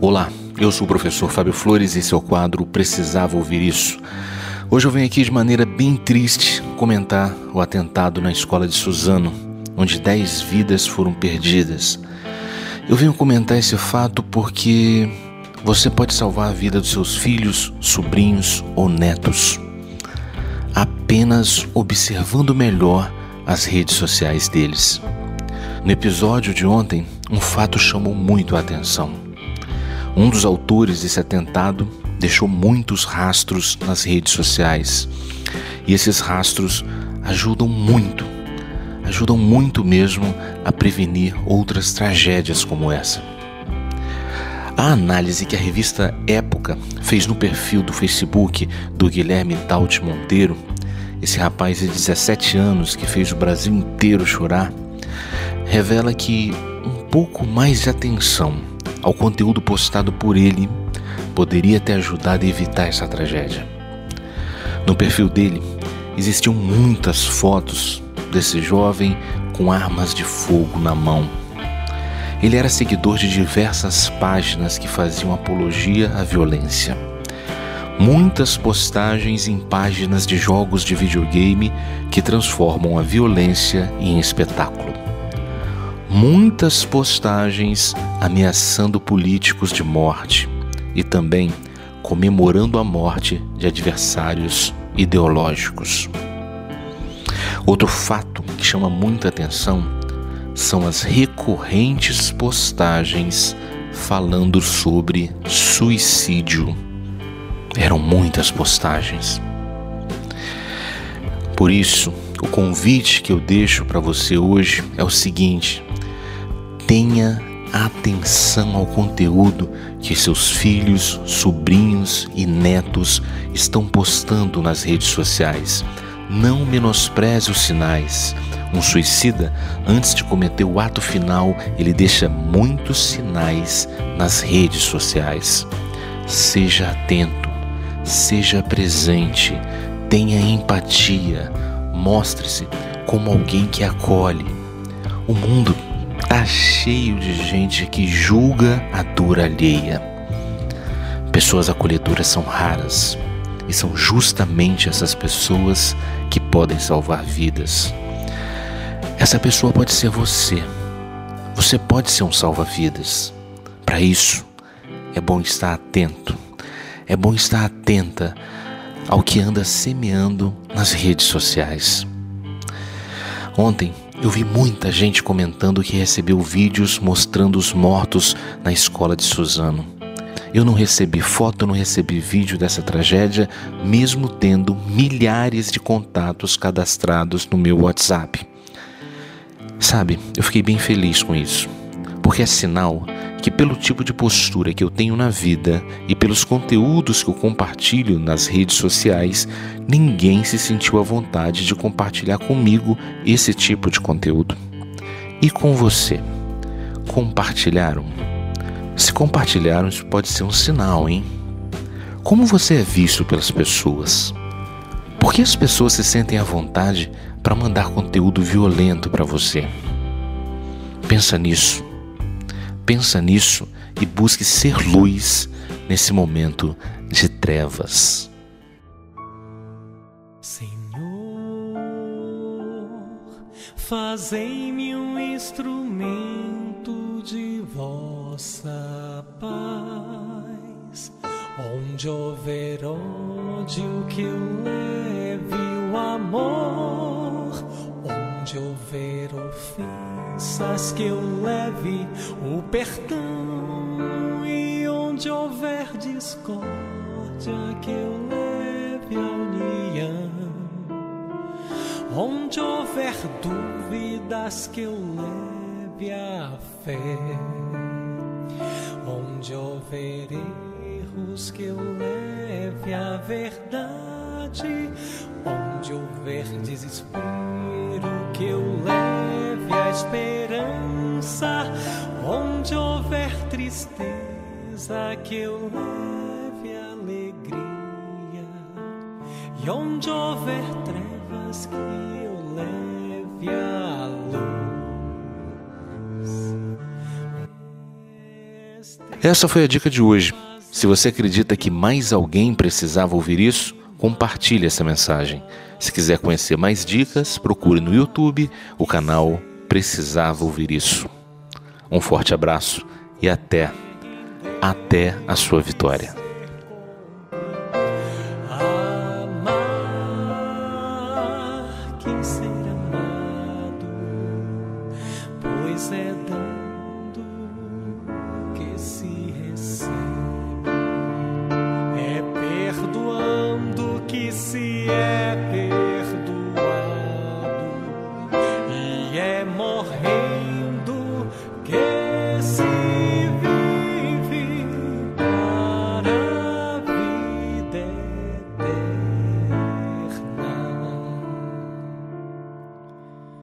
Olá, eu sou o professor Fábio Flores e esse é o quadro Precisava Ouvir Isso. Hoje eu venho aqui de maneira bem triste comentar o atentado na escola de Suzano, onde 10 vidas foram perdidas. Eu venho comentar esse fato porque você pode salvar a vida dos seus filhos, sobrinhos ou netos apenas observando melhor as redes sociais deles. No episódio de ontem, um fato chamou muito a atenção. Um dos autores desse atentado deixou muitos rastros nas redes sociais. E esses rastros ajudam muito, ajudam muito mesmo a prevenir outras tragédias como essa. A análise que a revista Época fez no perfil do Facebook do Guilherme Taut Monteiro, esse rapaz de 17 anos que fez o Brasil inteiro chorar, revela que um pouco mais de atenção ao conteúdo postado por ele poderia ter ajudado a evitar essa tragédia. No perfil dele existiam muitas fotos desse jovem com armas de fogo na mão. Ele era seguidor de diversas páginas que faziam apologia à violência. Muitas postagens em páginas de jogos de videogame que transformam a violência em espetáculo muitas postagens ameaçando políticos de morte e também comemorando a morte de adversários ideológicos. Outro fato que chama muita atenção são as recorrentes postagens falando sobre suicídio. Eram muitas postagens. Por isso, o convite que eu deixo para você hoje é o seguinte: tenha atenção ao conteúdo que seus filhos, sobrinhos e netos estão postando nas redes sociais. Não menospreze os sinais. Um suicida, antes de cometer o ato final, ele deixa muitos sinais nas redes sociais. Seja atento, seja presente, tenha empatia, mostre-se como alguém que acolhe. O mundo Tá cheio de gente que julga a dor alheia. Pessoas acolhedoras são raras e são justamente essas pessoas que podem salvar vidas. Essa pessoa pode ser você. Você pode ser um salva-vidas. Para isso, é bom estar atento. É bom estar atenta ao que anda semeando nas redes sociais. Ontem eu vi muita gente comentando que recebeu vídeos mostrando os mortos na escola de Suzano. Eu não recebi foto, não recebi vídeo dessa tragédia, mesmo tendo milhares de contatos cadastrados no meu WhatsApp. Sabe, eu fiquei bem feliz com isso, porque é sinal que, pelo tipo de postura que eu tenho na vida e pelos conteúdos que eu compartilho nas redes sociais, ninguém se sentiu à vontade de compartilhar comigo esse tipo de conteúdo. E com você? Compartilharam? Se compartilharam, isso pode ser um sinal, hein? Como você é visto pelas pessoas? Por que as pessoas se sentem à vontade para mandar conteúdo violento para você? Pensa nisso pensa nisso e busque ser luz nesse momento de trevas. Senhor, fazei-me um instrumento de vossa paz. Onde houver ódio, que eu leve o amor. Onde houver ofensa, ofensas que eu leve o perdão e onde houver discórdia que eu leve a união. Onde houver dúvidas que eu leve a fé. Onde houver erros que eu leve a verdade. Onde houver desespero que eu leve esperança, onde houver tristeza, que eu leve alegria, e onde houver trevas, que eu leve a luz. Essa foi a dica de hoje. Se você acredita que mais alguém precisava ouvir isso, compartilhe essa mensagem. Se quiser conhecer mais dicas, procure no YouTube o canal precisava ouvir isso. Um forte abraço e até, até a sua vitória.